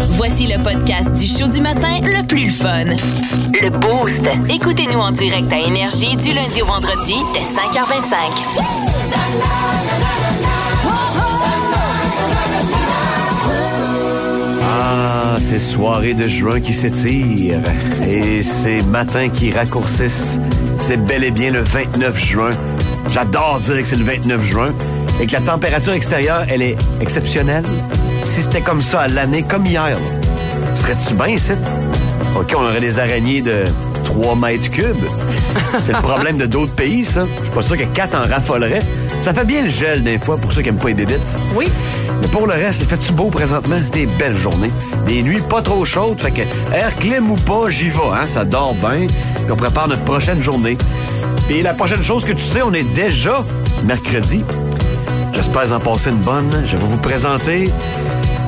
Voici le podcast du show du matin le plus fun. Le Boost. Écoutez-nous en direct à Énergie du lundi au vendredi dès 5h25. Ah, ces soirées de juin qui s'étirent et ces matins qui raccourcissent. C'est bel et bien le 29 juin. J'adore dire que c'est le 29 juin et que la température extérieure, elle est exceptionnelle. Si c'était comme ça à l'année, comme hier, serais-tu bien ici? OK, on aurait des araignées de 3 mètres cubes. C'est le problème de d'autres pays, ça. Je suis pas sûr que 4 en raffoleraient. Ça fait bien le gel des fois pour ceux qui aiment pas les bébites. Oui. Mais pour le reste, il fait-tu beau présentement? C'est des belles journées. Des nuits pas trop chaudes, fait que air clim ou pas, j'y vais, hein? Ça dort bien. Puis on prépare notre prochaine journée. Puis la prochaine chose que tu sais, on est déjà mercredi. J'espère en passer une bonne. Je vais vous présenter.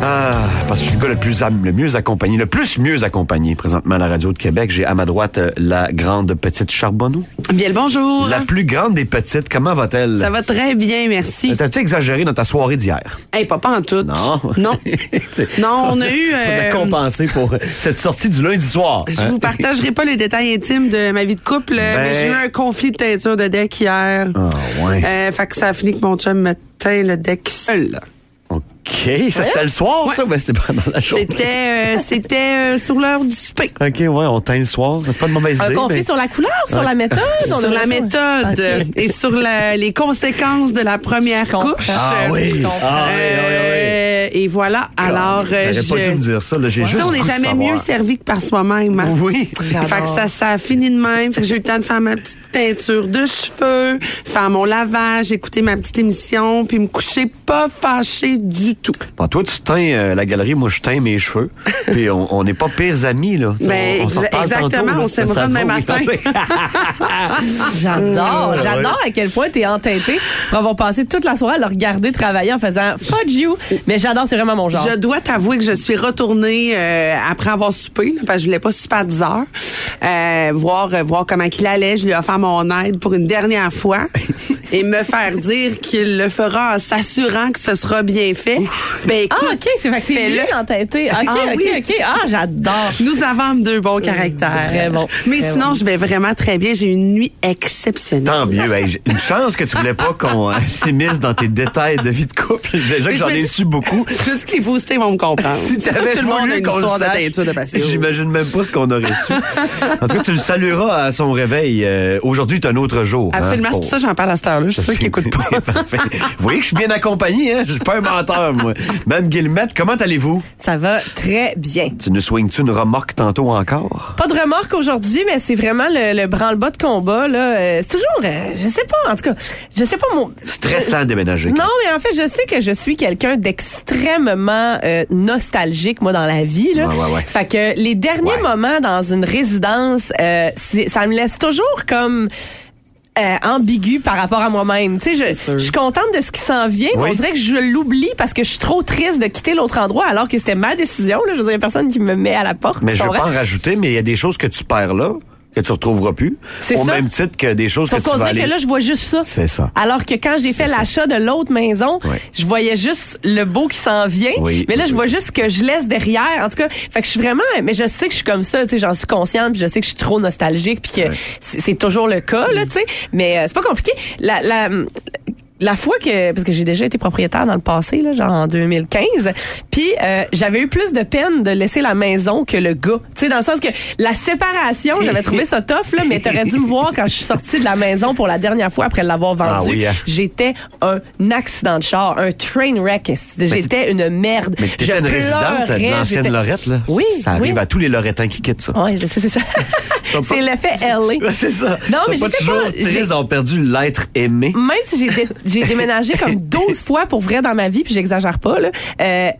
Ah, parce que je suis le gars le plus am- le mieux accompagné, le plus mieux accompagné présentement à la radio de Québec. J'ai à ma droite euh, la grande petite Charbonneau. Bien le bonjour. La plus grande des petites, comment va-t-elle? Ça va très bien, merci. T'as-tu exagéré dans ta soirée d'hier? Hey, pas, pas en tout. Non. Non. Non, on a eu, On euh, a compensé pour cette sortie du lundi soir. Je hein? vous partagerai pas les détails intimes de ma vie de couple, Ben- mais j'ai eu un conflit de teinture de deck hier. Ah, ouais. Euh, fait que ça a fini que mon chum me teint le deck seul. OK. Ça, c'était le soir, ça? Ben, c'était pas dans la journée. C'était euh, c'était euh, sur l'heure du souper. OK, ouais, on teint le soir. C'est pas une mauvaise Un idée. conflit mais- sur la couleur, sur la méthode? on Sur la méthode et sur la- les conséquences de la première couche. Ah oui. Ah oui, oui, oui. Euh, et voilà. Alors, euh, J'aurais pas je- dû me dire ça. là. J'ai Tu juste on n'est jamais savoir. mieux servi que par soi-même. hein. Oui. Fait que ça, ça a fini de même. Fait que j'ai eu le temps de faire ma petite teinture de cheveux, faire mon lavage, écouter ma petite émission, puis me coucher pas fâché du tout. Bon, toi, tu teins euh, la galerie, moi, je teins mes cheveux. Puis on n'est pas pires amis, là. Tu Ben, on, on exactement, tantôt, là. on s'aimera demain matin. tu. J'adore, j'adore à quel point t'es entêté pour avoir passé toute la soirée à le regarder travailler en faisant fuck you. Mais j'adore, c'est vraiment mon genre. Je dois t'avouer que je suis retournée euh, après avoir soupé, là, parce que je voulais pas souper à 10 heures, euh, voir, euh, voir comment il allait. Je lui ai offert mon aide pour une dernière fois et me faire dire qu'il le fera en s'assurant que ce sera bien fait. Ben écoute, Ah, OK, c'est fait que c'est lui entêté. OK, Ah OK, oui. OK. Ah, j'adore. Nous avons deux bons caractères. Très bon. Mais Très sinon, bon. je vais vraiment très bien. J'ai eu une nuit exceptionnelle. Tant mieux. Hey, une chance que tu voulais pas qu'on s'immisce dans tes détails de vie de couple. Déjà que je j'en ai su beaucoup. Je dis que les boostés vont me comprendre. Si t'avais tout le monde a voulu une qu'on le sache, teinture de j'imagine même pas ce qu'on aurait su. En tout cas, tu le salueras à son réveil. Euh, Aujourd'hui est un autre jour. hein, Absolument, c'est pour- ça que j'en parle à cette heure-là. Je suis sûre qu'ils n'écoutent pas. Parfait. Vous voyez que je suis bien accompagné, hein? Je suis pas un menteur, moi. Même Guillemette, comment allez-vous? Ça va très bien. Tu nous swings-tu une remorque tantôt encore? Pas de remorque aujourd'hui, mais c'est vraiment le, le branle-bas de combat. là. Euh, c'est toujours, euh, je sais pas, en tout cas, je sais pas mon... Stressant de déménager. Non, mais en fait, je sais que je suis quelqu'un d'extrêmement euh, nostalgique, moi, dans la vie. Là. Ouais, ouais, ouais. Fait que les derniers Ouais. moments dans une résidence, euh, ça me laisse toujours comme... euh, ambigu par rapport à moi-même. Tu sais, je, je suis contente de ce qui s'en vient, mais on dirait que je l'oublie parce que je suis trop triste de quitter l'autre endroit alors que c'était ma décision. Là. Je veux dire, il y a personne qui me met à la porte. Mais je veux comprends? pas en rajouter, mais il y a des choses que tu perds là, que tu retrouveras plus. C'est Au ça. même titre que des choses Sauf que tu vas aller... que là, je vois juste ça. C'est ça. Alors que quand j'ai fait l'achat de l'autre maison, je voyais juste le beau qui s'en vient. Oui. Mais là, je vois juste ce que je laisse derrière. En tout cas, fait que je suis vraiment, mais je sais que je suis comme ça, tu sais, j'en suis consciente, puis je sais que je suis trop nostalgique, puis que c'est c'est toujours le cas, là, tu sais. Mais euh, c'est pas compliqué. La, la, la fois que parce que j'ai déjà été propriétaire dans le passé là, genre en 2015, puis euh, j'avais eu plus de peine de laisser la maison que le gars. Tu sais dans le sens que la séparation, j'avais trouvé ça tough là, mais t'aurais dû me voir quand je suis sortie de la maison pour la dernière fois après l'avoir vendue. Ah oui, hein. J'étais un accident de char, un train wreck. J'étais une merde. Mais t'étais une résidente de l'ancienne Lorette, là. Oui, Ça arrive oui. à tous les Lorettins qui quittent ça. Ouais, je sais, c'est ça. Pas- c'est l'effet LA. C'est ça. Non, Ils mais je sais toujours pas, tristes d'avoir perdu l'être aimé. même si j'ai j'ai déménagé comme 12 fois pour vrai dans ma vie, puis j'exagère pas, là, euh,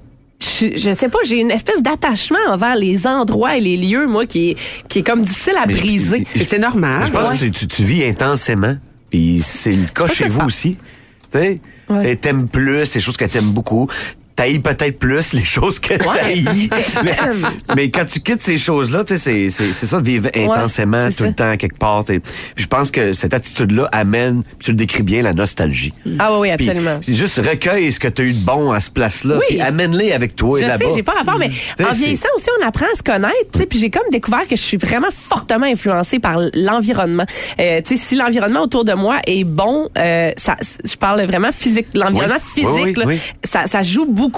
je, je sais pas, j'ai une espèce d'attachement envers les endroits et les lieux, moi, qui est, qui est comme difficile à Mais briser. c'est normal. Je pense Ouais. que tu, tu- tu vis intensément. Puis c'est le cas chez vous ça. aussi. Tu sais, Ouais. t'aimes plus, c'est des choses que t'aimes beaucoup. T'haïs peut-être plus les choses que t'haïs. mais, mais quand tu quittes ces choses-là, tu sais, c'est- ça, vivre intensément tout ça. le temps quelque part. Puis je pense que cette attitude-là amène, tu le décris bien, la nostalgie. Ah oui, oui, Puis, absolument. c'est juste recueille ce que tu as eu de bon à ce place-là, Oui. puis amène-les avec toi Je là-bas. sais, j'ai pas rapport, mais en vieillissant aussi, on apprend à se connaître, tu sais, puis j'ai comme découvert que je suis vraiment fortement influencée par l'environnement. Euh, tu sais, si l'environnement autour de moi est bon, euh, ça, je parle vraiment physique, l'environnement Oui. physique, là. Ça, ça joue beaucoup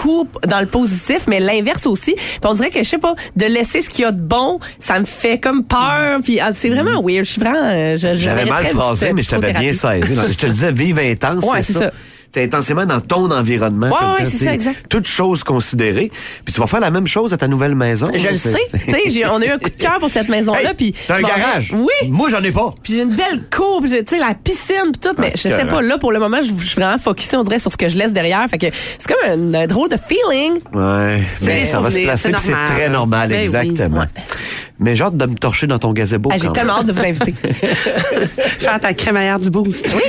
dans le positif, mais l'inverse aussi. Puis on dirait que je sais pas, de laisser ce qu'il y a de bon, ça me fait comme peur, puis ah, c'est vraiment weird. Je suis vraiment, euh, J'avais mal phrasé, mais je t'avais bien saisi. Je te disais, vive intense, Ouais, c'est c'est ça. ça. C'est intensément dans ton environnement. Ouais, ouais, c'est ça, exact. Toutes choses considérées. Puis tu vas faire la même chose à ta nouvelle maison. Je le sais, tu sais, j'ai- on a eu un coup de cœur pour cette maison-là, Hey, puis T'as un garage? Oui. Moi, j'en ai pas. Puis j'ai une belle cour, tu sais, la piscine, puis tout, mais Ah, je sais pas, là, pour le moment, je, suis vraiment focusée, on dirait, sur ce que je laisse derrière. Fait que c'est comme un, un drôle de feeling. Ouais, mais ça va se placer, c'est normal. très normal, Ben oui. exactement. Ouais. Mais j'ai hâte de me torcher dans ton gazebo. Ah, j'ai tellement hâte de vous inviter. Faire ta crémaillère du boost. même.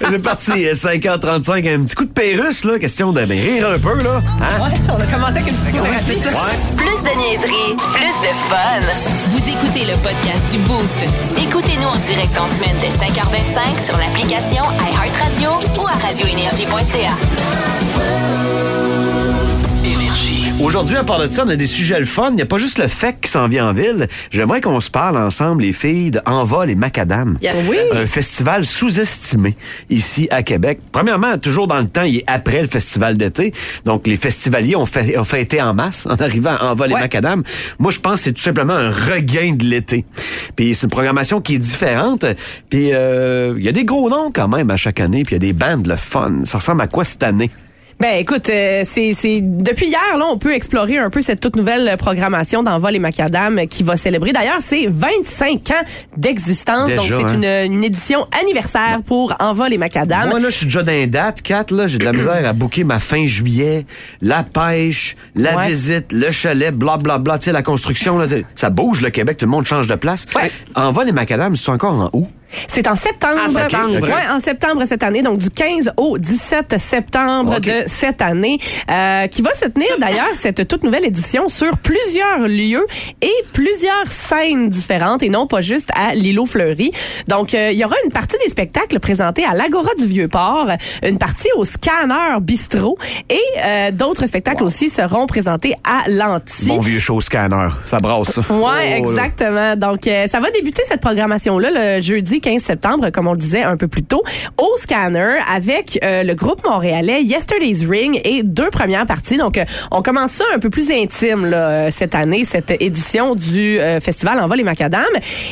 C'est parti, 5h35, un petit coup de pérusse, là, question de ben, rire un peu, là. Hein? on a commencé avec une psychothérapie. Ouais. Plus de niaiserie, plus de fun. Vous écoutez le podcast du Boost. Écoutez-nous en direct en semaine dès 5h25 sur l'application iHeartRadio ou à radioénergie.ca. Aujourd'hui, à part de ça, on a des sujets le fun. Il n'y a pas juste le fait qui s'en vient en ville. J'aimerais qu'on se parle ensemble, les filles, de Envol et Macadam. Yes. Oui. Un festival sous-estimé ici à Québec. Premièrement, toujours dans le temps, il est après le festival d'été. Donc, les festivaliers ont, fait, ont fêté en masse en arrivant à Envol et. Macadam. Moi, je pense que c'est tout simplement un regain de l'été. Puis c'est une programmation qui est différente. Puis euh, il y a des gros noms quand même à chaque année. Puis il y a des bandes le fun. Ça ressemble à quoi cette année? Ben écoute, euh, c'est depuis hier là, on peut explorer un peu cette toute nouvelle programmation d'Envol et Macadam qui va célébrer. D'ailleurs, c'est 25 ans d'existence, donc c'est hein? une, une édition anniversaire pour Envol et Macadam. Moi, là, je suis déjà dans les dates. 4, là, j'ai de la misère à booker ma fin juillet. La pêche, la Ouais. visite, le chalet, blablabla. Bla, bla. Tu sais, la construction, là, ça bouge, le Québec. Tout le monde change de place. Ouais. En vol et macadam, ils sont encore en août. C'est en septembre. En septembre. Ok. Ouais, en septembre cette année, donc du 15 au 17 septembre de cette année, euh, qui va se tenir d'ailleurs cette toute nouvelle édition sur plusieurs lieux et plusieurs scènes différentes et non pas juste à l'îlot Fleury. Donc euh, il y aura une partie des spectacles présentés à l'Agora du Vieux-Port, une partie au Scanner Bistrot et euh, d'autres spectacles aussi seront présentés à l'Anti. Bon vieux show scanner. Ça brasse. Ouais, Oh, exactement. Donc, euh, ça va débuter cette programmation-là le jeudi 15 septembre, comme on le disait un peu plus tôt, au Scanner avec euh, le groupe montréalais Yesterday's Ring et deux premières parties. Donc, euh, on commence ça un peu plus intime là, euh, cette année, cette édition du euh, festival Envol et Macadam.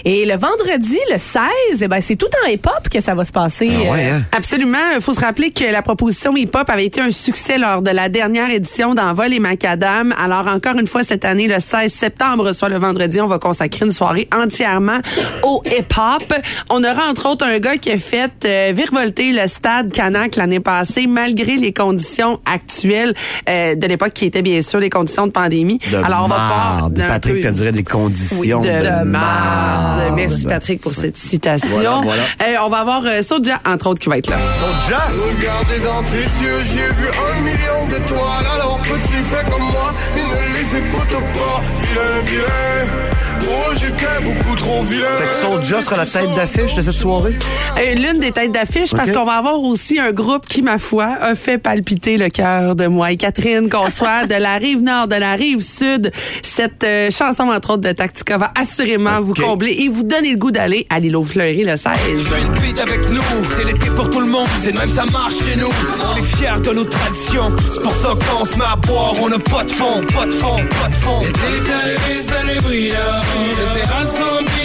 Et le vendredi, le 16, eh ben, c'est tout en hip-hop que ça va se passer. Ah ouais, euh, hein? Absolument. Il faut se rappeler que la proposition hip-hop avait été un succès lors de la dernière édition d'Envol et Macadam. Alors, encore une fois, cette année, le 16 septembre, soit le vendredi, on va consacrer une soirée entièrement au hip-hop. On aura, entre autres, un gars qui a fait euh, virevolter le stade Canac l'année passée, malgré les conditions actuelles euh, de l'époque, qui étaient bien sûr les conditions de pandémie. De Alors, on va voir... marde. Patrick, t'as dirait des conditions oui, de, de, marde. Merci Patrick pour cette citation. Voilà, voilà. Euh, on va avoir euh, Soulja, entre autres, qui va être là. Soulja? Regardez dans tes yeux, j'ai vu un million d'étoiles. Alors petit, fais comme moi, ils ne les écoutent pas. Vilain, vilain. Oh, j'étais beaucoup trop vilain. Fait que Soulja sera la tête d'affiche de cette soirée? Euh, L'une des têtes d'affiche, parce Ok. qu'on va avoir aussi un groupe qui, ma foi, a fait palpiter le cœur de moi et Catherine, qu'on soit de la rive nord, de la rive sud. Cette euh, chanson, entre autres, de Tactica va assurément vous Ok. combler et vous donner le goût d'aller à l'îlot Fleury le 16. Fais une avec nous, c'est l'été pour tout le monde, c'est de même ça marche chez nous. On est fiers de nos traditions, c'est pour ça qu'on se met à boire, on n'a pas de fond, pas de fond, pas de fond.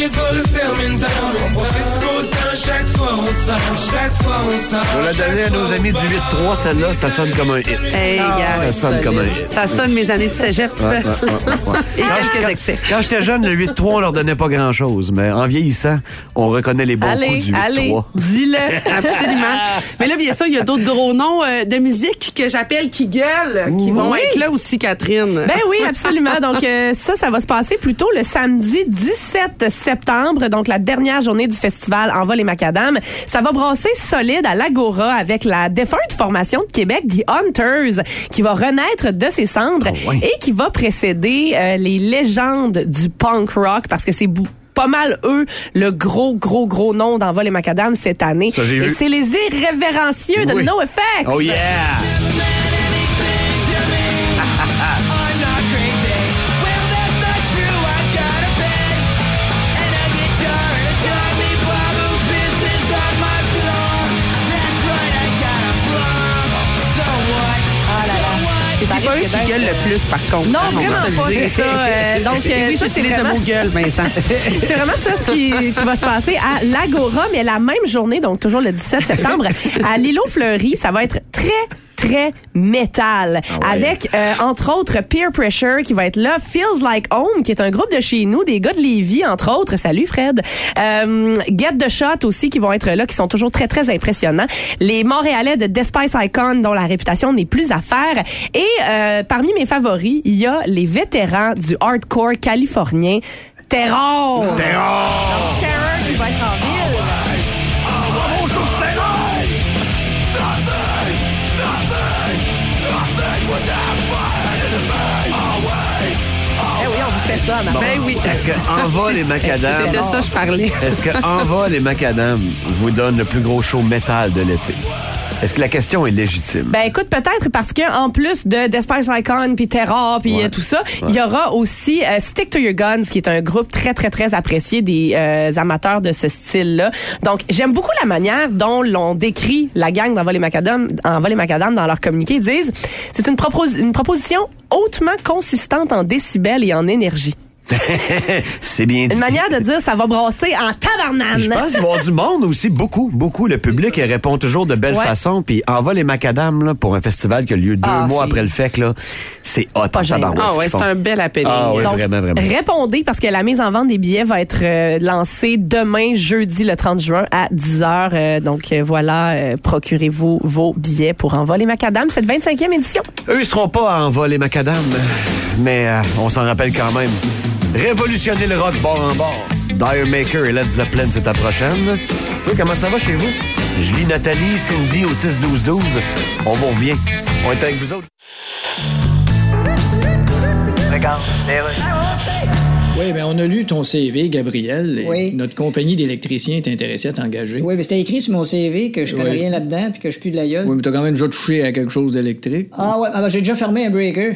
On l'a donné à nos amis du 8-3, celle-là, ça sonne comme un hit. Hey, Ça sonne comme un hit. ça sonne mes années de cégep. Ouais, ouais, ouais, ouais. Et Quand quelques je- excès. Quand j'étais jeune, le 8-3, on leur donnait pas grand-chose. Mais en vieillissant, on reconnaît les bons allez, coups du allez, 8-3. dis-le. Absolument. Mais là, bien sûr, il y a d'autres gros noms euh, de musique que j'appelle qui gueulent, qui vont être là aussi, Catherine. Ben oui, absolument. Donc euh, ça, ça va se passer plutôt le samedi 17 septembre, donc la dernière journée du festival Envol et Macadam. Ça va brasser solide à l'Agora avec la défunte formation de Québec, The Hunters, qui va renaître de ses cendres Ah et qui va précéder euh, les légendes du punk rock parce que c'est pas mal eux le gros gros gros nom d'Envol et Macadam cette année. Ça, j'ai et vu. c'est les irrévérencieux de. No Effects. Oh yeah! C'est pas eux qui gueulent le plus, par contre. Non, On va vraiment pas, c'est ça. Euh, donc, euh, oui, c'est j'utilise le mot gueule, Vincent. C'est vraiment ça ce qui, qui va se passer à l'Agora, mais la même journée, donc toujours le 17 septembre, à l'îlot Fleury, ça va être très très métal. Ah ouais. avec euh, entre autres Peer Pressure qui va être là. Feels Like Home qui est un groupe de chez nous des gars de Lévis entre autres. Salut Fred. Euh, Get the Shot aussi qui vont être là qui sont toujours très très impressionnants. Les Montréalais de Despice Icon dont la réputation n'est plus à faire. Et euh, parmi mes favoris il y a les vétérans du hardcore californien Terror. Terror! Terror qui va être en ça, ma Ben oui. Est-ce que Envol et Macadam, C'est de ça que je parlais. est-ce que Envol et Macadam vous donnent le plus gros show métal de l'été? Est-ce que la question est légitime? Ben écoute, peut-être parce que en plus de Despice Icon puis Terror puis Ouais. euh, tout ça, il y aura aussi euh, Stick to Your Guns qui est un groupe très très très apprécié des euh, amateurs de ce style-là. Donc j'aime beaucoup la manière dont l'on décrit la gang d'Envol et Macadam, et Macadam dans leur communiqué. Ils disent c'est une, propos- une proposition hautement consistante en décibels et en énergie. C'est bien dit. Une manière de dire ça va brasser en tabarnane. Je pense qu'il va y avoir du monde aussi, beaucoup, beaucoup. Le public répond toujours de belle Ouais. façon. Puis Envol et Macadam, là, pour un festival qui a lieu deux Ah, mois après le FEC, là, c'est hot Pas en tabarouette, Ah ouais, c'est un bel happening. Ah ouais, Donc, vraiment, vraiment. Répondez parce que la mise en vente des billets va être euh, lancée demain, jeudi, le 30 juin à 10h. Euh, donc euh, voilà, euh, procurez-vous vos billets pour Envol Macadam, cette 25e édition. Eux, ils seront pas à Envol et Macadam, mais euh, on s'en rappelle quand même. Révolutionner le rock bord en bord. Dire Maker et Led Zeppelin, c'est ta prochaine. Oui, comment ça va chez vous? Julie, Nathalie, Cindy au 6-12-12. On vous revient. On est avec vous autres. Oui, bien, on a lu ton CV, Gabriel. et Oui. Notre compagnie d'électriciens est intéressée à t'engager. Oui, mais c'était écrit sur mon CV que je connais Oui. rien là-dedans puis que je pue de la gueule. Oui, mais t'as quand même déjà touché à quelque chose d'électrique. Ah ouais, ah ben, j'ai déjà fermé un breaker.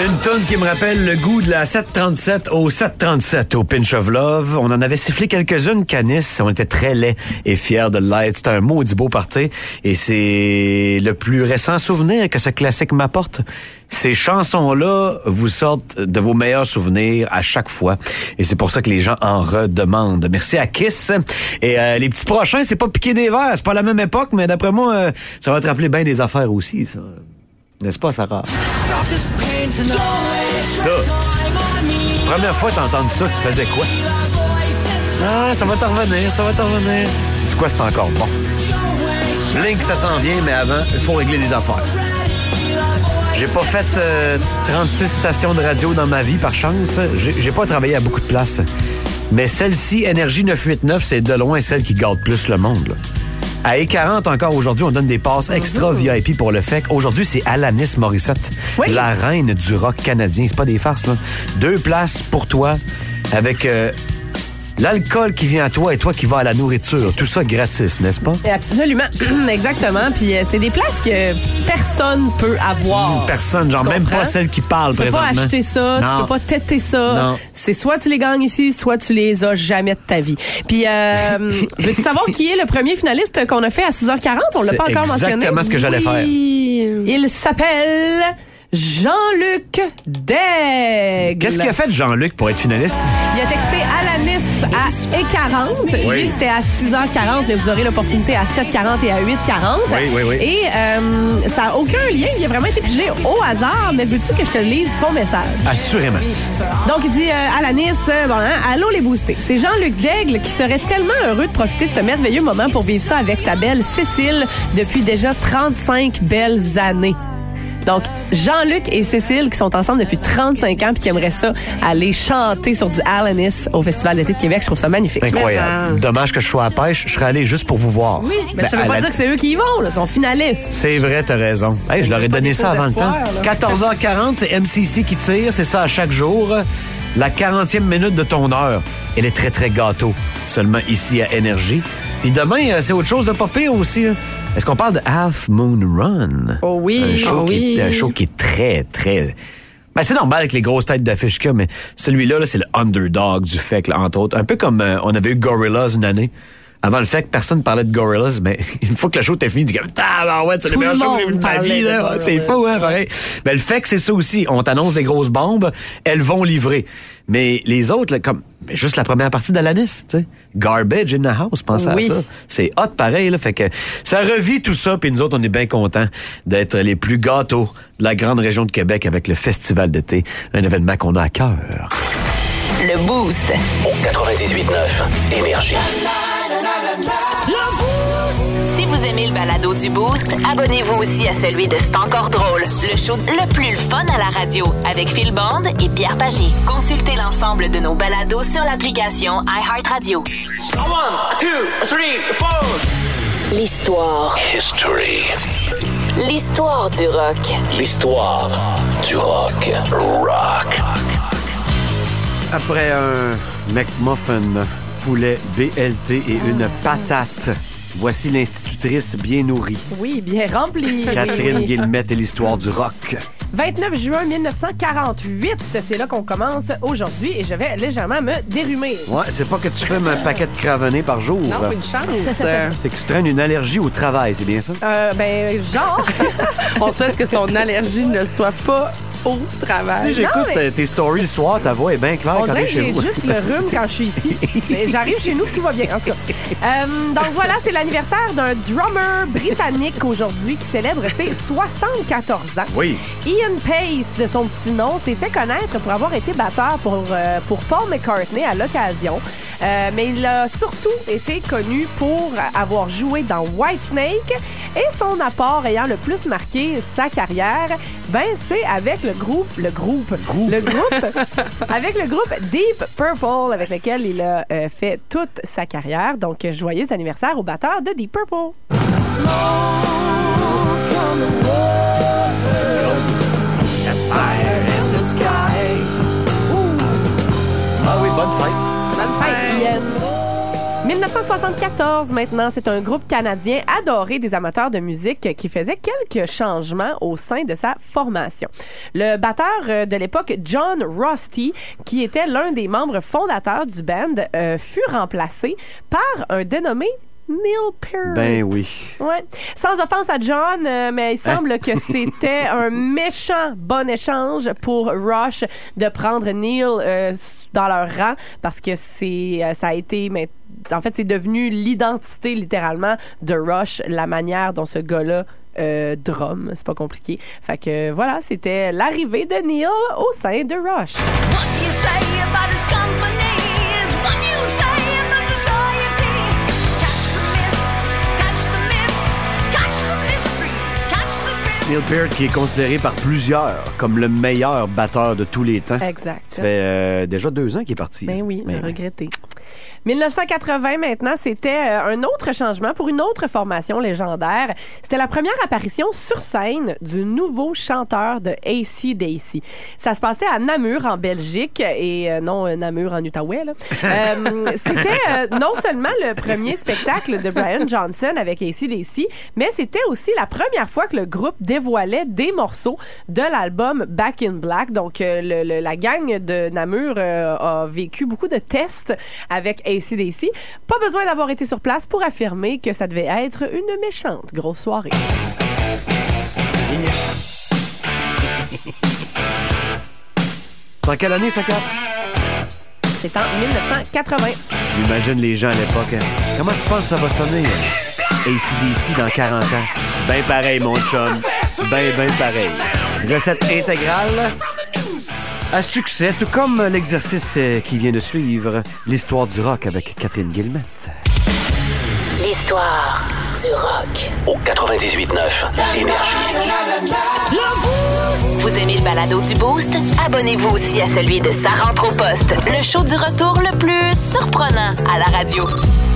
Une tonne qui me rappelle le goût de la 737 au 737 au Pinch of Love. On en avait sifflé quelques-unes canis. On était très laids et fiers de l'être. C'était un maudit beau party. Et c'est le plus récent souvenir que ce classique m'apporte. Ces chansons-là vous sortent de vos meilleurs souvenirs à chaque fois. Et c'est pour ça que les gens en redemandent. Merci à Kiss. Et euh, les petits prochains, c'est pas piquer des verres. C'est pas la même époque, mais d'après moi, euh, ça va te rappeler bien des affaires aussi, ça. N'est-ce pas, Sarah? Ça. Première fois que t'as entendu ça, tu faisais quoi? Ah, ça va t'en revenir, ça va t'en revenir. C'est quoi, c'est encore bon? Link, ça s'en vient, mais avant, il faut régler les affaires. J'ai pas fait euh, 36 stations de radio dans ma vie, par chance. J'ai j'ai pas travaillé à beaucoup de places. Mais celle-ci, Énergie 989, c'est de loin celle qui garde plus le monde. là. À E40, encore aujourd'hui, on donne des passes extra VIP pour le FEC. Aujourd'hui, c'est Alanis Morissette, Oui. la reine du rock canadien. C'est pas des farces, là. Deux places pour toi, avec euh, l'alcool qui vient à toi et toi qui vas à la nourriture. Tout ça gratis, n'est-ce pas? Absolument, exactement. Puis euh, c'est des places que personne peut avoir. Personne, genre Tu même comprends? pas celle qui parle Tu peux pas présentement. acheter ça, Non. tu peux pas têter ça. Non. C'est soit tu les gagnes ici, soit tu les as jamais de ta vie. Puis, euh, veux-tu savoir qui est le premier finaliste qu'on a fait à 6h40? On l'a pas encore mentionné. exactement ce que j'allais faire. Il s'appelle Jean-Luc Daigle. Qu'est-ce qu'il a fait Jean-Luc pour être finaliste? Il a texté à 8h40. Oui. Lui, c'était à 6h40, mais vous aurez l'opportunité à 7h40 et à 8h40. Oui, oui, oui. Et euh, ça n'a aucun lien. Il a vraiment été pigé au hasard. Mais veux-tu que je te lise son message? Assurément. Donc, il dit euh, Alanis, euh, bon, hein, allô les boostés. C'est Jean-Luc Daigle qui serait tellement heureux de profiter de ce merveilleux moment pour vivre ça avec sa belle Cécile depuis déjà 35 belles années. Donc, Jean-Luc et Cécile qui sont ensemble depuis 35 ans puis qui aimeraient ça aller chanter sur du Alanis au Festival d'été de Québec. Je trouve ça magnifique. Incroyable. Dommage que je sois à pêche. Je serais allé juste pour vous voir. Oui, mais Ben, ça veut à pas la- dire que c'est eux qui y vont, là. Ils sont finalistes. C'est vrai, t'as raison. Hey, je leur ai donné ça avant le temps. espoirs, 14h40, c'est MCC qui tire, c'est ça à chaque jour. La 40e minute de ton heure, elle est très, très gâteau. Seulement ici à Énergie. Puis demain, euh, c'est autre chose de pas pire aussi. là. Est-ce qu'on parle de Half Moon Run? Oh oui, Un show, oh qui, oui. un show qui est très, très... Ben, c'est normal avec les grosses têtes a, mais celui-là, là, c'est le underdog du FEC, là, entre autres. Un peu comme euh, on avait eu Gorillaz une année. Avant le que personne parlait de Gorillaz, mais une fois que le show était fini, tu dis comme, ah, ouais, c'est le meilleur le show que j'ai vu de ma vie, là. C'est fou, hein, pareil. Mais le fait que c'est ça aussi. On t'annonce des grosses bombes, elles vont livrer. Mais les autres, là, comme, mais juste la première partie d'Alanis, tu sais. Garbage in the house, pensez Oui. à ça. C'est hot pareil, là. Fait que ça revit tout ça, puis nous autres, on est bien contents d'être les plus gâteaux de la grande région de Québec avec le Festival d'été, un événement qu'on a à cœur. Le Boost. 98.9 Énergie. Si vous aimez le balado du Boost, abonnez-vous aussi à celui de C'est encore drôle, le show le plus fun à la radio avec Phil Bond et Pierre Pagé. Consultez l'ensemble de nos balados sur l'application iHeartRadio. L'histoire. History. L'histoire du rock. L'histoire du rock. Rock. Après un McMuffin, poulet BLT et une patate, voici l'institutrice bien nourrie. Oui, bien rempli. Catherine Guillemette et l'histoire du rock. 29 juin 1948, c'est là qu'on commence aujourd'hui et je vais légèrement me dérumer. Ouais, c'est pas que tu fumes un paquet de cravenés par jour. Non, une chance. C'est que tu traînes une allergie au travail, c'est bien ça? Euh, ben, genre. On souhaite que son allergie ne soit pas Si j'écoute mais- tes stories le soir, ta voix est bien claire On quand t'es chez j'ai juste le rhume quand je suis ici. J'arrive chez nous, tout va bien. En tout cas. Euh, donc voilà, c'est l'anniversaire d'un drummer britannique aujourd'hui qui célèbre ses 74 ans. Oui. Ian Pace, de son petit nom, s'est fait connaître pour avoir été batteur pour, euh, pour Paul McCartney à l'occasion. Euh, mais il a surtout été connu pour avoir joué dans Whitesnake et son apport ayant le plus marqué sa carrière, ben c'est avec le groupe, le groupe, le groupe, avec le groupe Deep Purple avec lequel il a euh, fait toute sa carrière. Donc joyeux anniversaire au batteur de Deep Purple. 1974 maintenant, c'est un groupe canadien adoré des amateurs de musique qui faisait quelques changements au sein de sa formation. Le batteur euh, de l'époque, John Rusty, qui était l'un des membres fondateurs du band, euh, fut remplacé par un dénommé Neil Peart. Ben oui. Ouais. Sans offense à John, euh, mais il semble que c'était un méchant bon échange pour Rush de prendre Neil euh, dans leur rang parce que c'est euh, ça a été mais en fait c'est devenu l'identité littéralement de Rush, la manière dont ce gars-là euh, drum, c'est pas compliqué. Fait que voilà, c'était l'arrivée de Neil au sein de Rush. Neil Peart qui est considéré par plusieurs comme le meilleur batteur de tous les temps. Exact. Ça fait euh, déjà deux ans qu'il est parti. Ben oui, Mais- regretté. 1980 maintenant, c'était euh, un autre changement pour une autre formation légendaire. C'était la première apparition sur scène du nouveau chanteur de AC/DC. Ça se passait à Namur en Belgique et euh, non Namur en Outaouais. là. Euh, c'était euh, non seulement le premier spectacle de Brian Johnson avec AC/DC, mais c'était aussi la première fois que le groupe dévoilait des morceaux de l'album Back in Black. Donc euh, le- le- la gang de Namur euh, a vécu beaucoup de tests avec AC/DC. Pas besoin d'avoir été sur place pour affirmer que ça devait être une méchante grosse soirée. Dans quelle année, ça, Cap? C'est en 1980. J'imagine les gens à l'époque. hein. Comment tu penses que ça va sonner? hein? ACDC dans 40 ans. Ben pareil, mon chum. Ben, ben pareil. Recette intégrale à succès, tout comme l'exercice euh, qui vient de suivre, l'histoire du rock avec Catherine Guillemette. L'histoire du rock. Au 98.9 Énergie. Vous aimez le balado du Boost? Abonnez-vous aussi à celui de Sa rentre au poste, le show du retour le plus surprenant à la radio.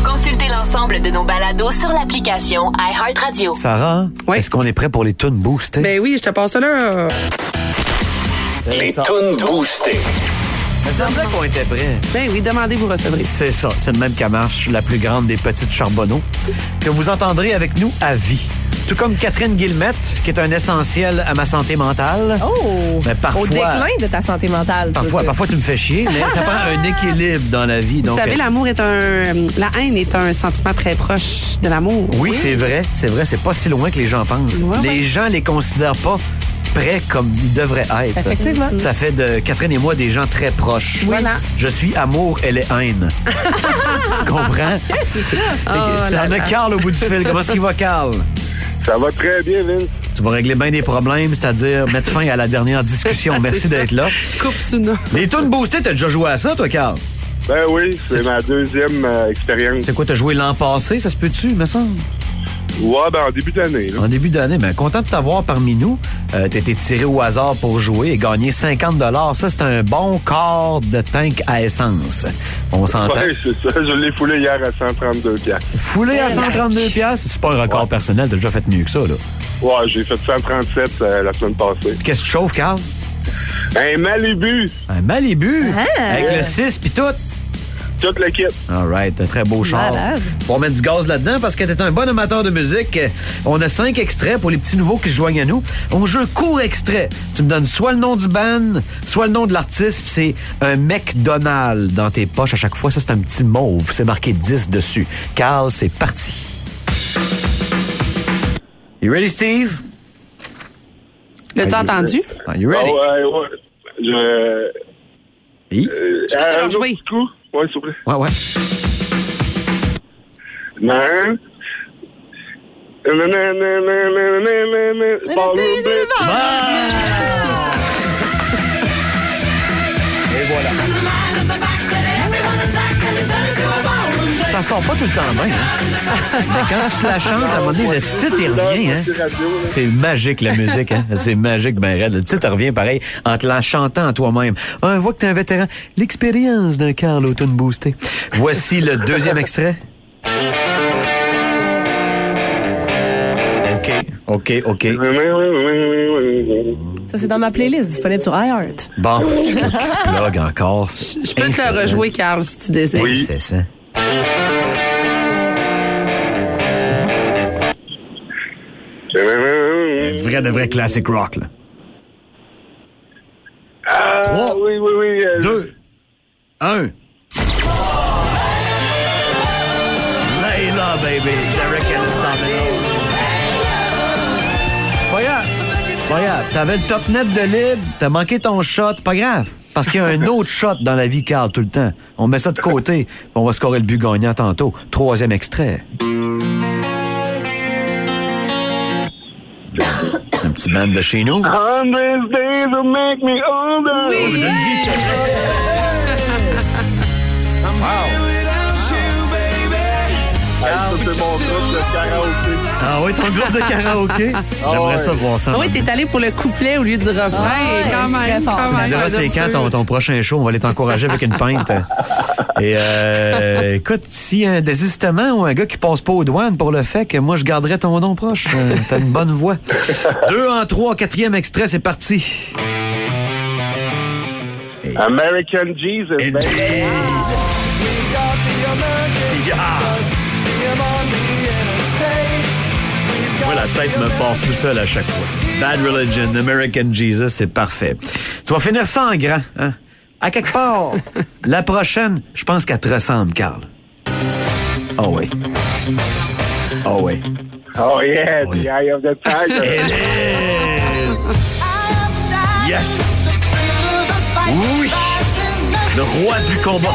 Consultez l'ensemble de nos balados sur l'application iHeartRadio. Sarah, Oui. est-ce qu'on est prêt pour les tunes boostées? Ben oui, je te passe ça là. Les tunes boostées. Me semblait qu'on était prêts. Ben oui, demandez, vous recevrez. C'est ça, c'est le même qu'à marche, la plus grande des petites charbonneaux, que vous entendrez avec nous à vie. Tout comme Catherine Guillemette, qui est un essentiel à ma santé mentale. Oh! Mais parfois, Au déclin de ta santé mentale. parfois, parfois tu me fais chier, mais ça prend un équilibre dans la vie. Vous savez, euh, l'amour est un. La haine est un sentiment très proche de l'amour. oui, c'est vrai, c'est vrai, c'est pas si loin que les gens pensent. Ouais, les ouais. gens les considèrent pas prêts comme ils devraient être. Effectivement. Ça fait de Catherine et moi des gens très proches. Voilà. Je suis amour, elle est haine. tu comprends? Oh là on a. Carl au bout du fil. Comment est-ce qu'il va, Carl? Ça va très bien, Vince. Tu vas régler bien des problèmes, c'est-à-dire mettre fin à la dernière discussion. Merci ça. d'être là. Coupe Suna. Les tunes boostées, t'as déjà joué à ça, toi, Carl? Ben oui, c'est ma deuxième euh, expérience. C'est quoi, t'as joué l'an passé, ça se peut-tu, me semble? Ouais, ben en début d'année. là. En début d'année, mais content de t'avoir parmi nous. Euh, T'as été tiré au hasard pour jouer et gagner 50 Ça, c'est un bon quart de tank à essence. On s'entend. Ouais, c'est ça. Je l'ai foulé hier à 132 piastres. Foulé à 132 pièces, c'est pas un record personnel, t'as déjà fait mieux que ça, là. Ouais, j'ai fait 137 euh, la semaine passée. Qu'est-ce que tu chauffes, Carl? Un Malibu, Un Malibu, avec le 6 puis tout? Toute l'équipe. All right, un très beau char. Malade. On va mettre du gaz là-dedans parce que t'es un bon amateur de musique. On a cinq extraits pour les petits nouveaux qui se joignent à nous. On joue un court extrait. Tu me donnes soit le nom du band, soit le nom de l'artiste, c'est un McDonald's dans tes poches à chaque fois. Ça, c'est un petit mauve. C'est marqué 10 dessus. Carl, c'est parti. You ready, Steve? L'as-tu entendu? Are you Ah ready? ouais, ouais. Je... Oui? Euh, un autre coup? Ouais, s'il vous plaît. Ouais, ouais. Non. Et Ça sort pas tout le temps bien. Hein? Mais quand tu te la chantes, à un moment donné, le titre, il revient. Hein? C'est magique, la musique. Hein? C'est magique, ben raide. Le titre revient pareil en te la chantant à toi-même. On voit que t'es un vétéran. L'expérience d'un Carl Autumn boosté. Voici le deuxième extrait. OK, OK, OK. Ça, c'est dans ma playlist disponible sur iHeart. Bon, tu cliques plug encore. Je peux te le rejouer, Carl, si tu désires. Oui. C'est ça. Vrai de vrai classic rock, là. Ah, Trois, oui, oui, oui. euh, Deux, un. Layla, baby. Derek and the Dominoes. Pas grave. Pas grave. T'avais le top net de libre, t'as manqué ton shot, pas grave. Parce qu'il y a un autre shot dans la vie, Carl, tout le temps. On met ça de côté, on va scorer le but gagnant tantôt. Troisième extrait. Un petit band de chez nous. Will make me older. Carl. c'est mon groupe de karaoké. Ah oui, ton groupe de karaoké? J'aimerais ça voir ça. Ah oui, t'es allé pour le couplet au lieu du refrain. Ah quand même, quand Tu me diras, c'est quand ton, ton prochain show? On va aller t'encourager avec une pinte. Et euh, écoute, s'il y a un désistement ou un gars qui passe pas aux douanes pour le fait que moi, je garderais ton nom proche. Euh, T'as une bonne voix. Deux en trois, quatrième extrait, c'est parti. American Jesus, Et- baby. Yeah. La tête me part tout seul à chaque fois. Bad Religion, American Jesus, c'est parfait. Tu vas finir ça en grand, hein? À quelque part, la prochaine, je pense qu'elle te ressemble, Carl. Oh oui. Oh oui. Oh yeah, Oui. the eye of the tiger. Yes! Oui! Le roi du combat.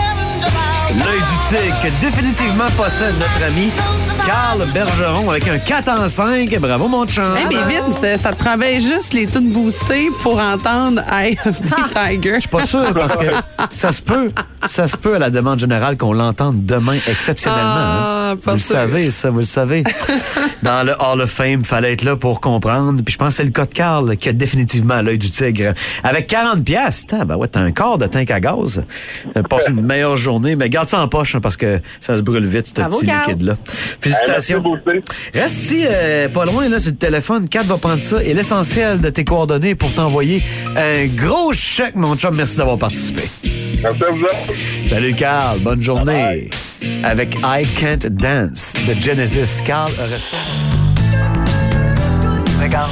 L'œil du tigre que définitivement possède notre ami Carl Bergeron avec un 4 en 5. Bravo, mon chum. Eh bien, Vince, ça te travaille juste les toutes boostées pour entendre of the Tiger. Je suis pas sûr parce que ça se peut, ça se peut à la demande générale qu'on l'entende demain exceptionnellement. Ah, hein. Pas Vous le savez, ça, vous le savez. Dans le Hall of Fame, fallait être là pour comprendre. Puis je pense que c'est le cas de Carl qui a définitivement l'œil du tigre. Avec 40 pièces, ben ouais, t'as un quart de tank à gaz. Euh, Passe une meilleure journée, mais garde ça en poche hein, parce que ça se brûle vite, ce Bravo, petit liquide-là. Félicitations. Reste ici, euh, pas loin, là, sur le téléphone. Kat va prendre ça et l'essentiel de tes coordonnées pour t'envoyer un gros chèque, mon chum. Merci d'avoir participé. Merci à vous autres. Salut, Carl. Bonne journée. Avec I Can't Dance de Genesis. Carl ça. Regarde,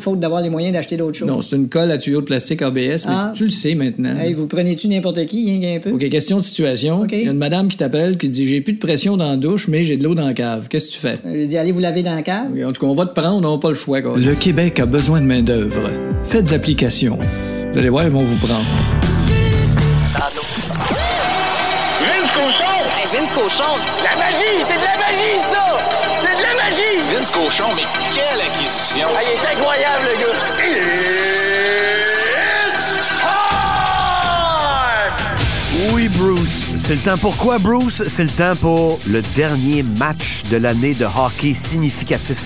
faute d'avoir les moyens d'acheter d'autres choses. non, c'est une colle à tuyau de plastique ABS, mais Ah. tu le sais maintenant. Hey, vous prenez-tu n'importe qui, hein, un peu? OK, question de situation. Il y a une madame qui t'appelle qui dit J'ai plus de pression dans la douche, mais j'ai de l'eau dans la cave. Qu'est-ce que tu fais? Euh, J'ai dit, allez vous laver dans la cave? En tout cas, on va te prendre, on n'a pas le choix. Quoi. Le Québec a besoin de main-d'œuvre. Faites application. Vous allez voir, ils vont vous prendre. Vince Cochon! Hey, Vince Cochon, La magie! C'est de la Vince Cochon, mais quelle acquisition! Ah, il est incroyable, le gars! It's time! Oui, Bruce. C'est le temps pour quoi, Bruce? C'est le temps pour le dernier match de l'année de hockey significatif.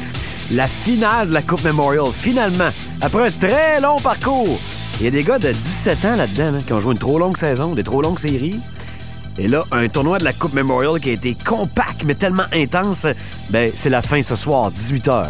La finale de la Coupe Memorial. Finalement, après un très long parcours. Il y a des gars de 17 ans là-dedans hein, qui ont joué une trop longue saison, des trop longues séries. Et là, un tournoi de la Coupe Memorial qui a été compact mais tellement intense, ben c'est la fin ce soir, 18h,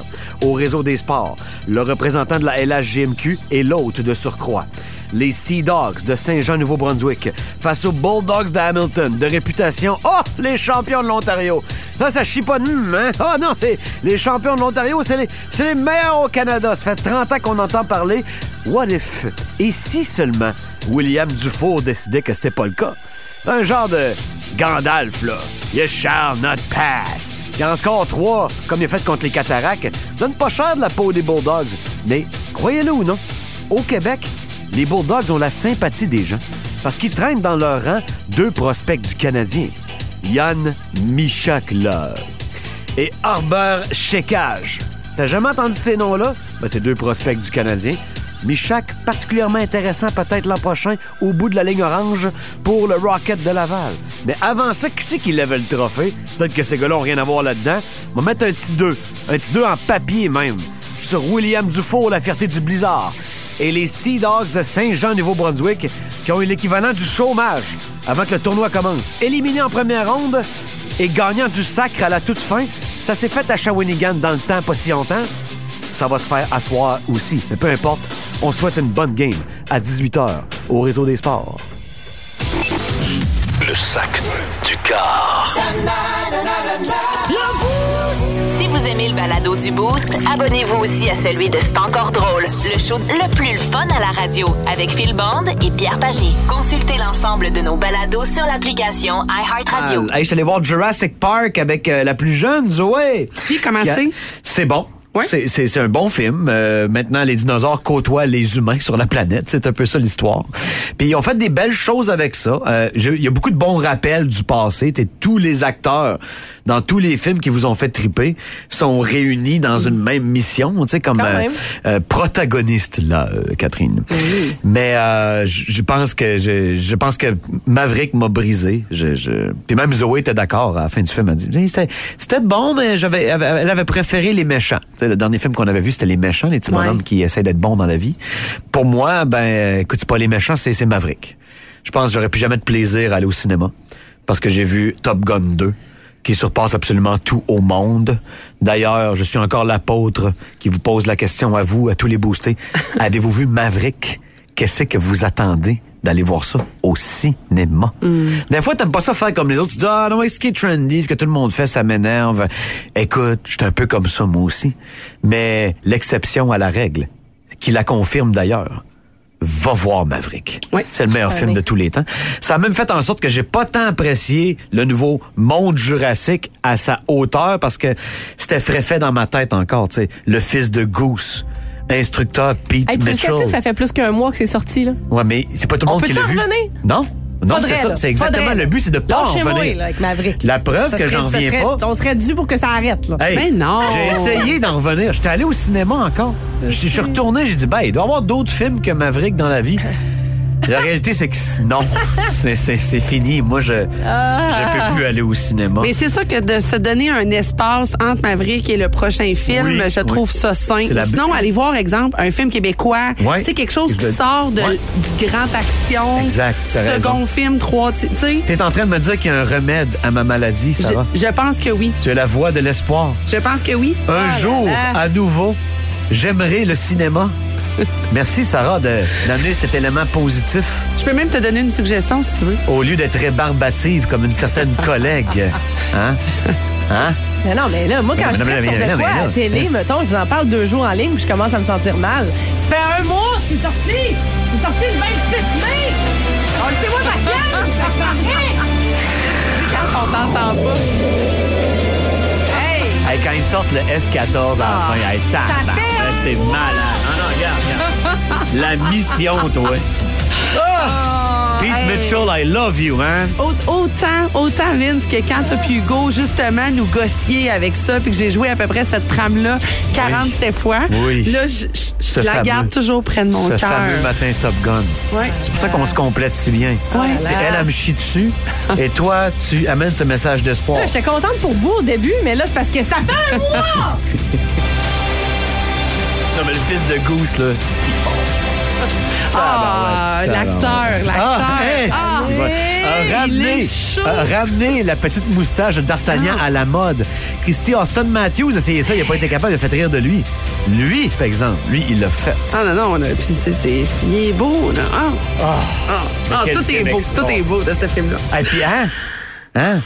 au réseau des sports. Le représentant de la LHGMQ est l'hôte de surcroît. Les Sea Dogs de Saint-Jean-Nouveau-Brunswick face aux Bulldogs de Hamilton, de réputation, oh, les champions de l'Ontario. Ça, ça chie pas de hum, hein? Oh non, c'est les champions de l'Ontario, c'est les, les meilleurs au Canada. Ça fait 30 ans qu'on entend parler. What if? Et si seulement William Dufour décidait que c'était pas le cas? Un genre de Gandalf, là. You shall not pass. Il en score trois, comme il a fait contre les Cataractes. Donne pas cher de la peau des Bulldogs. Mais, croyez-le ou non, au Québec, les Bulldogs ont la sympathie des gens parce qu'ils traînent dans leur rang deux prospects du Canadien. Yann Michak-Love et Harbert Chekage. T'as jamais entendu ces noms-là? Ben, c'est deux prospects du Canadien. Michak, particulièrement intéressant peut-être l'an prochain au bout de la ligne orange pour le Rocket de Laval. Mais avant ça, qui c'est qui lève le trophée? Peut-être que ces gars-là ont rien à voir là-dedans. On va mettre un petit 2. Un petit 2 en papier même. Sur William Dufour, la fierté du Blizzard. Et les Sea Dogs de Saint-Jean-Nouveau-Brunswick qui ont eu l'équivalent du chômage avant que le tournoi commence. Éliminés en première ronde et gagnant du sacre à la toute fin, ça s'est fait à Shawinigan dans le temps pas si longtemps ça va se faire asseoir aussi. Mais peu importe, on souhaite une bonne game à 18h au réseau des sports. Le sac du car. Si vous aimez le balado du Boost, abonnez-vous aussi à celui de C'est encore drôle, le show le plus fun à la radio avec Phil Bond et Pierre Pagé. Consultez l'ensemble de nos balados sur l'application iHeartRadio. Ah, hey, je suis allé voir Jurassic Park avec euh, la plus jeune, Zoé. Puis, comment? C'est bon. Ouais. C'est- un bon film. Euh, maintenant, les dinosaures côtoient les humains sur la planète. C'est un peu ça l'histoire. Puis ils ont fait des belles choses avec ça. Euh, Il y a beaucoup de bons rappels du passé. Tous les acteurs dans tous les films qui vous ont fait triper sont réunis dans une même mission. Tu sais, comme euh, euh, protagoniste là, euh, Catherine. Mais euh, je pense que je, je pense que Maverick m'a brisé. Je, je... Puis même Zoé était d'accord à la fin du film. Elle dit c'était c'était bon, mais j'avais elle avait préféré les méchants. Tu sais, le dernier film qu'on avait vu, c'était les méchants, les petits Ouais. bonhommes qui essaient d'être bons dans la vie. Pour moi, ben écoute, c'est pas les méchants, c'est c'est Maverick. Je pense que j'aurais plus jamais de plaisir à aller au cinéma parce que j'ai vu Top Gun 2 qui surpasse absolument tout au monde. D'ailleurs, je suis encore l'apôtre qui vous pose la question à vous, à tous les boostés. Avez-vous vu Maverick? Qu'est-ce que vous attendez d'aller voir ça au cinéma? Des fois, t'aimes pas ça faire comme les autres. Tu dis, ah non, ce qui est trendy, ce que tout le monde fait, ça m'énerve. Écoute, je suis un peu comme ça, moi aussi. Mais l'exception à la règle, qui la confirme d'ailleurs, va voir Maverick. Oui. C'est le meilleur film de tous les temps. Ça a même fait en sorte que j'ai pas tant apprécié le nouveau monde jurassique à sa hauteur parce que c'était frais fait dans ma tête encore, tu sais. Le fils de Goose, instructeur Pete Hey, tu Mitchell. sais-tu, ça fait plus qu'un mois que c'est sorti, là. Ouais, mais c'est pas tout le On monde qui l'a vu. revenir? Non. Non, c'est ça. C'est exactement Faudrait, le but, c'est de pas en revenir. là, avec Maverick. La preuve Ça que j'en reviens serait- pas. On serait dû pour que ça arrête, là. Hey, Mais non. J'ai essayé d'en revenir. J'étais allé au cinéma encore. Je je suis retourné, j'ai dit, ben, il doit y avoir d'autres films que Maverick dans la vie. La réalité, c'est que non, c'est fini. Moi, je je peux plus aller au cinéma. Mais c'est ça que de se donner un espace entre Maverick et le prochain film, Oui, je trouve oui. ça sain. La- Sinon, allez voir, exemple, un film québécois. Ouais. Tu sais, quelque chose qui sort de, du grand action. Exact, Second raison. film, trois. Tu sais, T'es en train de me dire qu'il y a un remède à ma maladie, je, Sarah? je pense que oui. Tu es la voix de l'espoir. Je pense que oui. Un là jour, là. à nouveau, j'aimerai le cinéma. Merci, Sarah, de- d'amener cet élément positif Je peux même te donner une suggestion si tu veux. au lieu d'être rébarbative comme une certaine collègue. Hein? Hein? Mais non, mais là, moi, quand je traite sur de quoi à la télé, mettons, je vous en parle deux jours en ligne, puis je commence à me sentir mal. Ça fait un mois, c'est sorti! C'est sorti le 26 mai! On le sait, moi, patience! Ça paraît! Quand on t'entend pas. Hey! Hey, quand ils sortent le F-14 à la Ah, fin, hey, tabarnak, c'est malade. La mission, toi. Ah! Pete hey. Mitchell, I love you, hein? Au- Autant, autant Vince que quand t'as pu Hugo justement nous gossier avec ça puis que j'ai joué à peu près cette trame-là 47 fois. Oui. Là, je, Ce la fameux- garde toujours près de mon Ce cœur. fameux matin Top Gun. Ouais. C'est pour ça qu'on se complète si bien. Ouais. T'sais, Elle, elle me chie dessus. et toi, tu amènes ce message d'espoir. J'étais contente pour vous au début, mais là, c'est parce que ça fait un mois! Non, mais le fils de Goose, là, c'est ce qu'il fait. Ah, l'acteur, l'acteur. Ah, Ah, c'est bon. A il ramené, est chaud. a ramené la petite moustache de D'Artagnan Ah. à la mode. Christy Austin Matthews a essayé ça, il n'a pas été capable de faire rire de lui. Lui, par exemple, lui, il l'a fait. Ah non, non, puis c'est, c'est, c'est- il est beau, là. Ah, ah, ah, tout est beau, tout est beau de ce film-là. Et puis, hein? Hein?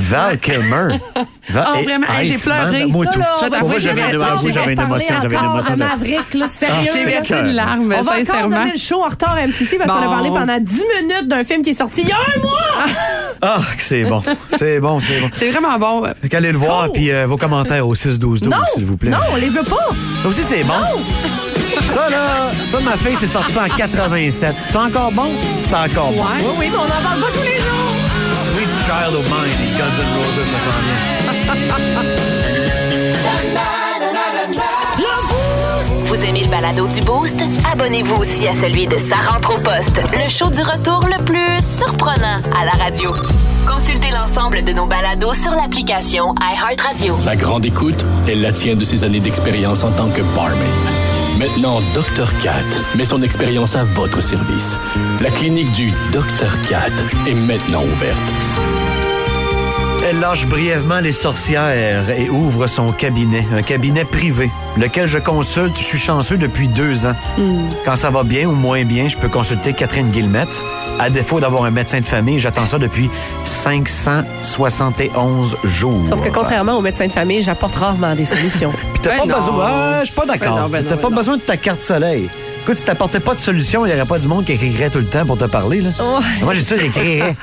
Val Kilmer. Val, Oh, vraiment, hey, j'ai pleuré. Moi, tout. plus j'avais une- parler j'avais une émotion, j'avais une émotion Maverick, là, sérieux. Ah, J'ai c'est là. versé une larme, On va encore donner le show en retard à MCC parce qu'on a Bon. parlé pendant 10 minutes d'un film qui est sorti il y a un mois! Ah, que c'est bon. C'est bon, c'est bon. C'est vraiment bon. Fait qu'allez le voir, puis euh, vos commentaires au 6-12-12, Non! s'il vous plaît. Non, on les veut pas! Ça aussi, c'est bon. Ça, là, ça, ma fille, c'est sorti en 87. C'est encore bon? C'est encore bon. Oui, oui, mais on en parle pas tous les Child of Mine, les Guns N' Roses, ça s'en vient. Vous aimez le balado du Boost? Abonnez-vous aussi à celui de Sa rentre au poste, le show du retour le plus surprenant à la radio. Consultez l'ensemble de nos balados sur l'application iHeartRadio. Sa grande écoute, elle la tient de ses années d'expérience en tant que barmaid. Maintenant, Dr. Cat met son expérience à votre service. La clinique du Dr. Cat est maintenant ouverte. Elle lâche brièvement les sorcières et ouvre son cabinet, un cabinet privé, lequel je consulte. Je suis chanceux depuis deux ans. Quand ça va bien ou moins bien, je peux consulter Catherine Guillemette. À défaut d'avoir un médecin de famille, j'attends ça depuis 571 jours. Sauf que contrairement au médecin de famille, j'apporte rarement des solutions. Puis t'as Ben pas non. besoin. Ah, je suis pas Ben d'accord. ben t'as pas besoin de ta carte soleil. Écoute, si t'apportais pas de solution, il y aurait pas du monde qui écrirait tout le temps pour te parler, là. Ouais. Moi, j'ai dit ça, j'écrirais.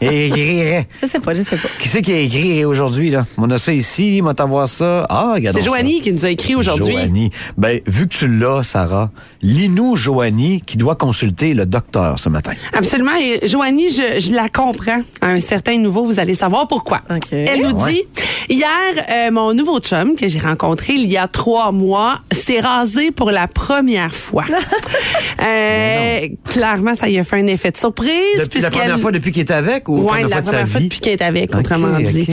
Écrirais. Je sais pas, je sais pas. Qui c'est qui a écrit aujourd'hui, là? On a ça ici, on va voir ça. Ah, regarde. C'est Joanie qui nous a écrit aujourd'hui. Joanie. Ben, vu que tu l'as, Sarah, lis-nous Joanie qui doit consulter le docteur ce matin. Absolument. Et Joanie, je, je la comprends. À un certain niveau, vous allez savoir pourquoi. Elle nous Ouais. dit, hier, euh, mon nouveau chum que j'ai rencontré il y a trois mois s'est rasé pour la première fois. Euh, clairement, ça y a fait un effet de surprise. Depuis la première fois depuis qu'il était avec ou Ouais, première la fois de sa première fois depuis qu'elle est avec, autrement dit.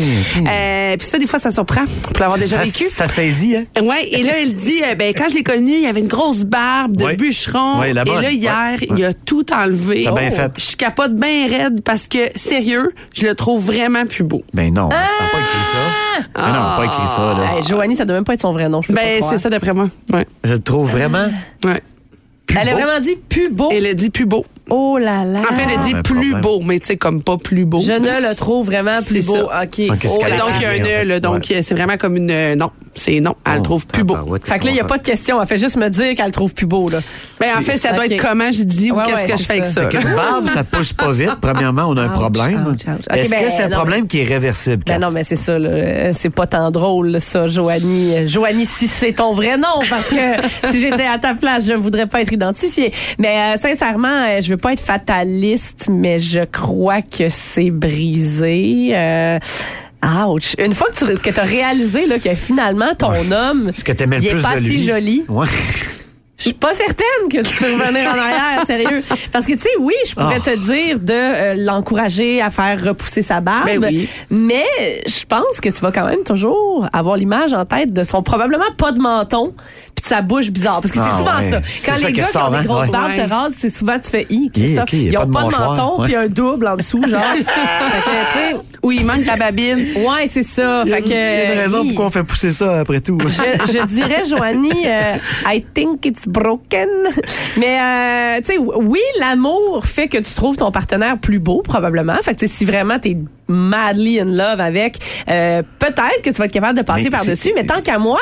Euh, puis ça, des fois, ça surprend pour l'avoir déjà ça, vécu. Ça saisit, hein? Ouais, et là, elle dit, euh, ben, quand je l'ai connu, il y avait une grosse barbe de Ouais. bûcheron. Ouais, la et là, hier, Ouais. il a tout enlevé. T'as bien fait. Je capote bien raide parce que, sérieux, je le trouve vraiment plus beau. Ben non, t'as pas écrit ça. Ben non, pas écrit ça, là. Hey, Joanie, ça doit même pas être son vrai nom. Je Ben, c'est ça d'après moi. Ouais. Je le trouve vraiment? Ouais. Plus Elle a vraiment dit plus beau. Elle a dit plus beau. Oh là là. En fait, elle a dit plus problème. beau, mais tu sais, comme pas plus beau. Je ne le trouve vraiment plus beau. ça. OK. Oh donc il y a un là, donc Ouais. euh, c'est vraiment comme une euh, non, c'est non, elle le Oh, trouve plus beau. Fait que là, il n'y a pas de question. Elle fait juste me dire qu'elle le trouve plus beau, là. Ben en fait, ça doit être comment je dis ou qu'est-ce ouais, que je c'est fais avec ça. barbe, ça pousse pas vite. Premièrement, on a un problème. Est-ce ben, que c'est un problème qui est réversible, Ben non, mais c'est ça, là. Euh, C'est pas tant drôle, ça, Joanie. Euh, Joanie, si c'est ton vrai nom, parce que si j'étais à ta place, je ne voudrais pas être identifiée. Mais euh, sincèrement, euh, je veux pas être fataliste, mais je crois que c'est brisé. Ouch. Une fois que tu que as réalisé là, que finalement, ton homme, que le il est pas de lui? si joli. Ouais. Je suis pas certaine que tu peux revenir en arrière, sérieux. Parce que, tu sais, oui, je pourrais Ah. te dire de euh, l'encourager à faire repousser sa barbe. Ben oui. Mais je pense que tu vas quand même toujours avoir l'image en tête de son probablement pas de menton puis sa bouche bizarre. Parce que Ah c'est souvent ouais. ça. Quand ça les gars qui ont des hein? grosses Ouais. barbes Ouais. se rasent, c'est souvent tu fais Hi, Christophe. Ils pas ont de pas de menton puis un double en dessous, genre. fait que, tu sais, Ou il manque la babine. ouais, c'est ça. Il y a Fait une- que, il y a une raison pourquoi on fait pousser ça après tout. je, je dirais, Joanie, euh, I think it's broken. Mais, euh, tu sais, oui, l'amour fait que tu trouves ton partenaire plus beau, probablement. Fait que, tu sais, si vraiment t'es madly in love avec, euh, peut-être que tu vas être capable de passer par-dessus. Mais tant qu'à moi,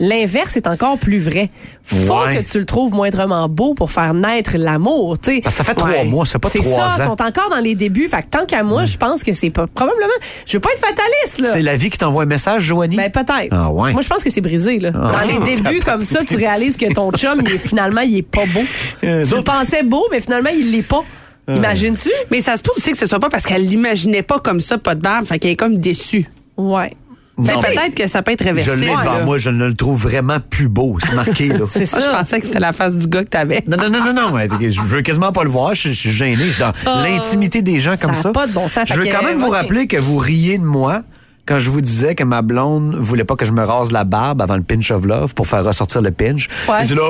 l'inverse est encore plus vrai. Faut Ouais. que tu le trouves moindrement beau pour faire naître l'amour, tu sais. Ça fait trois Ouais. mois, ça fait pas C'est trois ça, ils ans. sont encore dans les débuts. Fait que tant qu'à moi, je pense que c'est pas, probablement, je veux pas être fataliste, là. C'est la vie qui t'envoie un message, Joanie? Ben peut-être. Ah ouais. Moi je pense que c'est brisé là. Ah. Dans les débuts comme ça, tu réalises que ton chum il est, finalement il est pas beau. Euh, tu le pensais beau mais finalement il l'est pas. Imagines-tu? Mais ça se peut aussi que ce soit pas parce qu'elle l'imaginait pas comme ça, pas de barbe, fait qu'elle est comme déçue. Ouais. Peut-être que ça peut être Je réversible. l'ai devant là. moi, je ne le trouve vraiment plus beau. C'est marqué, là. C'est Moi, je ça. pensais que c'était la face du gars que t'avais. Non, non, non, non, non. mais Je veux quasiment pas le voir. Je, je suis gêné. Je suis dans l'intimité des gens comme ça. pas de bon sens. Je veux quand même vous rappeler que vous riez de moi quand je vous disais que ma blonde voulait pas que je me rase la barbe avant le pinch of love pour faire ressortir le pinch. Ouais. Elle dit là,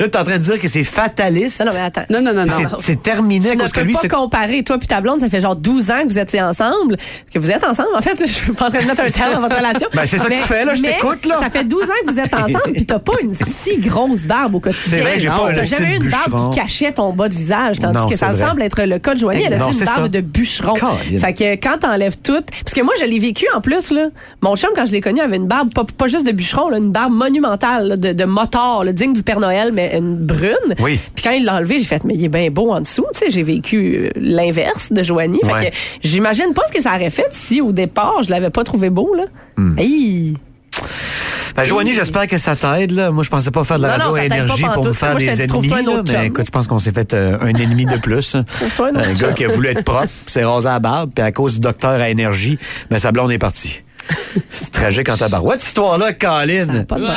là, t'es en train de dire que c'est fataliste. Non non mais attends. Non, non, non, non. c'est- terminé à Tu ne cause que peux lui, pas comparer toi puis ta blonde, ça fait genre 12 ans que vous étiez ensemble, que vous êtes ensemble en fait, je suis pas en train de mettre un terme dans votre relation. Ben, c'est ça que Mais- tu fais, là, je t'écoute, là. Ça fait 12 ans que vous êtes ensemble puis t'as pas une si grosse barbe au quotidien. C'est vrai que j'ai pas T'as jamais eu une barbe qui cachait ton bas de visage, tandis Non, que ça semble être le cas de Joanie. Elle a une barbe de bûcheron. Fait que quand t'enlèves tout, parce que moi je l'ai vécu en plus là. Mon chum quand je l'ai connu avait une barbe pas, pas juste de bûcheron, là, une barbe monumentale là, de, de motard, là, digne du Père Noël, mais une brune. Oui. Puis quand il l'a enlevé, j'ai fait mais il est bien beau en dessous. Tu sais, j'ai vécu euh, l'inverse de Joanie. Fait que j'imagine pas ce que ça aurait fait si au départ je l'avais pas trouvé beau là. Hmm. Hey. Ben, Joanie, j'espère que ça t'aide. là. Moi, je pensais pas faire de la Non, radio non, à ça t'aide pas énergie pour pantoute. me faire Moi, je te des ennemis. trouve-toi un là, autre chum. mais écoute, je pense qu'on s'est fait euh, un ennemi de plus. Trouve-toi un autre gars qui a voulu être propre, puis s'est rasé à la barbe, puis à cause du docteur à énergie, ben, sa blonde est partie. C'est tragique en tabarouette, cette histoire-là, Colin. Pas de bon sens.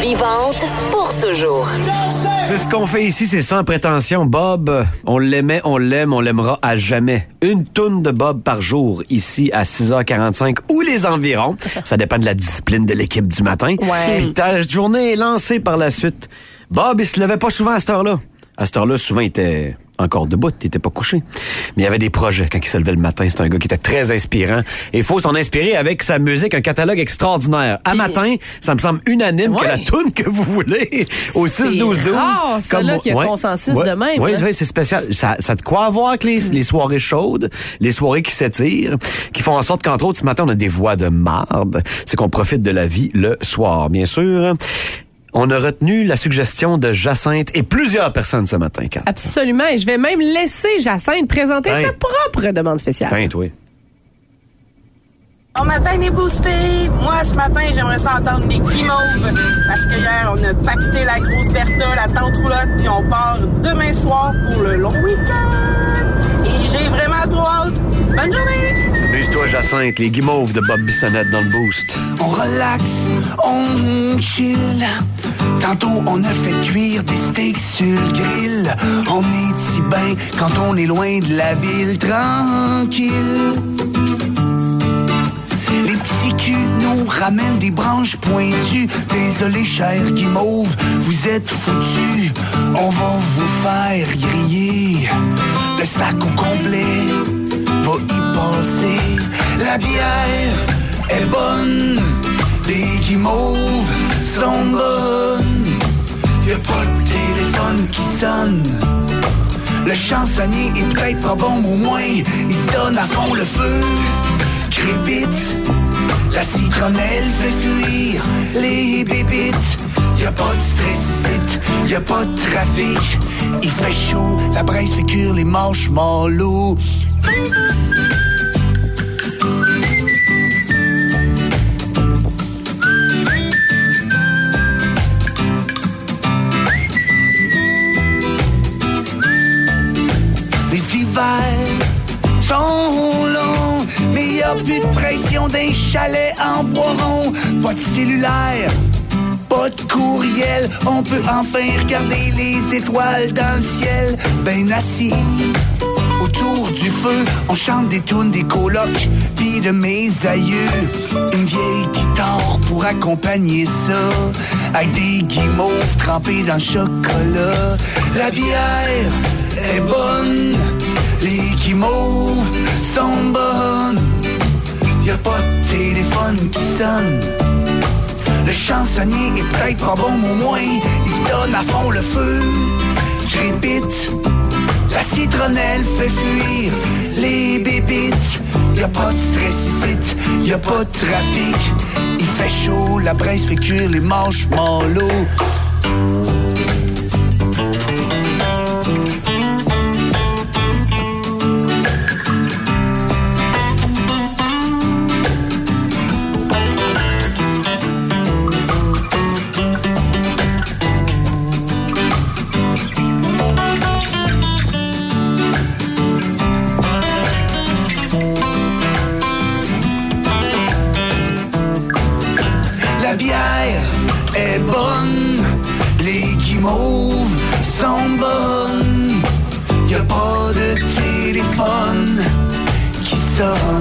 vivante pour toujours. C'est ce qu'on fait ici, c'est sans prétention. Bob, on l'aimait, on l'aime, on l'aimera à jamais. Une toune de Bob par jour, ici à 6h45 ou les environs. Ça dépend de la discipline de l'équipe du matin. Ouais. Puis ta journée est lancée par la suite. Bob, il se levait pas souvent à cette heure-là. À cette heure-là, souvent, il était encore debout, il était pas couché. Mais il y avait des projets quand il se levait le matin. C'est un gars qui était très inspirant. Et il faut s'en inspirer avec sa musique, un catalogue extraordinaire. À matin, ça me semble unanime que Ouais. la toune que vous voulez au 6-12-12. rare, ça, là, qu'il y a consensus de même, Oui, c'est spécial. Ça, ça a de quoi avoir avec les, les soirées chaudes, les soirées qui s'étirent, qui font en sorte qu'entre autres, ce matin, on a des voix de marde. C'est qu'on profite de la vie le soir, bien sûr. On a retenu la suggestion de Jacinthe et plusieurs personnes ce matin, Kat. Absolument. Et je vais même laisser Jacinthe présenter sa propre demande spéciale. Tiens, toi. Bon matin, les boostés! Moi, ce matin, j'aimerais ça entendre des guimauves. Parce que hier, on a pacté la grosse Bertha, la tente roulotte, puis on part demain soir pour le long week-end. Et j'ai vraiment trop hâte. Bonne journée! Amuse-toi, Jacinthe, les guimauves de Bob Bissonnette dans le boost. On relaxe, on chill. Tantôt, on a fait cuire des steaks sur le grill. On est si bien quand on est loin de la ville tranquille. Les petits culs nous ramènent des branches pointues. Désolé, cher guimauve, vous êtes foutus. On va vous faire griller. Le sac au complet va y passer. La bière est bonne. Les guimauves sont bonnes. Y a pas de téléphone qui sonne. Le chansonnier est peut-être pas bon, au moins il se donne à fond le feu. Crépite, la citronnelle fait fuir les bébites. Y a pas de stress ici, y a pas de trafic. Il fait chaud, la braise fait cuire les marshmallows. Les hivers sont longs, mais y a plus de pression d'un chalet en bois rond. Pas de cellulaire, pas de courriel. On peut enfin regarder les étoiles dans le ciel. Ben assis autour du feu, on chante des tunes des colocs, puis de mes aïeux. Une vieille guitare pour accompagner ça, avec des guimauves trempés dans le chocolat. La bière est bonne, les guimauves sont bonnes. Y a pas de téléphone qui sonne. Le chansonnier est peut-être pas bon, mais au moins il se donne à fond le feu. Je répète, la citronnelle fait fuir les bébites. Y a pas de stress ici, y a pas de trafic. Il fait chaud, la braise fait cuire les marshmallows. La Y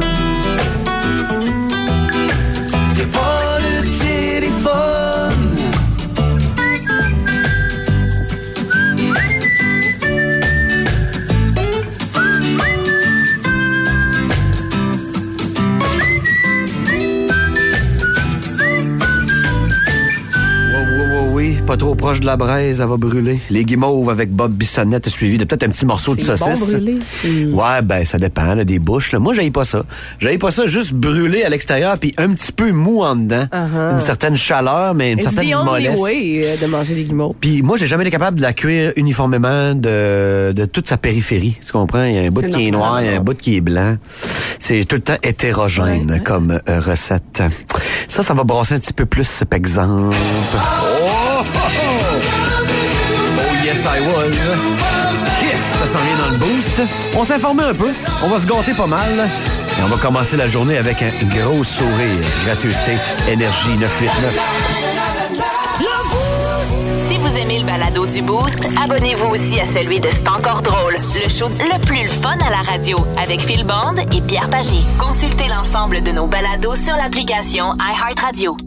proche de la braise, elle va brûler. Les guimauves avec Bob Bissonnette suivi de peut-être un petit morceau de saucisse. bon brûlé. Ouais, ben ça dépend, là, des bouches. Là. Moi, j'aille pas ça. J'aille pas ça juste brûlé à l'extérieur puis un petit peu mou en dedans. Uh-huh. Une certaine chaleur, mais une It's certaine the only mollesse. way euh, de manger des guimauves. Puis moi, j'ai jamais été capable de la cuire uniformément de, de toute sa périphérie. Tu comprends? Il y a un bout qui est noir, il y a un bout qui est blanc. C'est tout le temps hétérogène comme euh, recette. Ça, ça va brasser un petit peu plus, par exemple. Oh! Yes, I was. Yes, ça s'en vient dans le boost. On informé un peu. On va se gâter pas mal. Et on va commencer la journée avec un gros sourire. Gracieuseté, énergie 989. Si vous aimez le balado du Boost, abonnez-vous aussi à celui de C'est encore drôle, le show le plus fun à la radio avec Phil Bond et Pierre Pagé. Consultez l'ensemble de nos balados sur l'application iHeartRadio.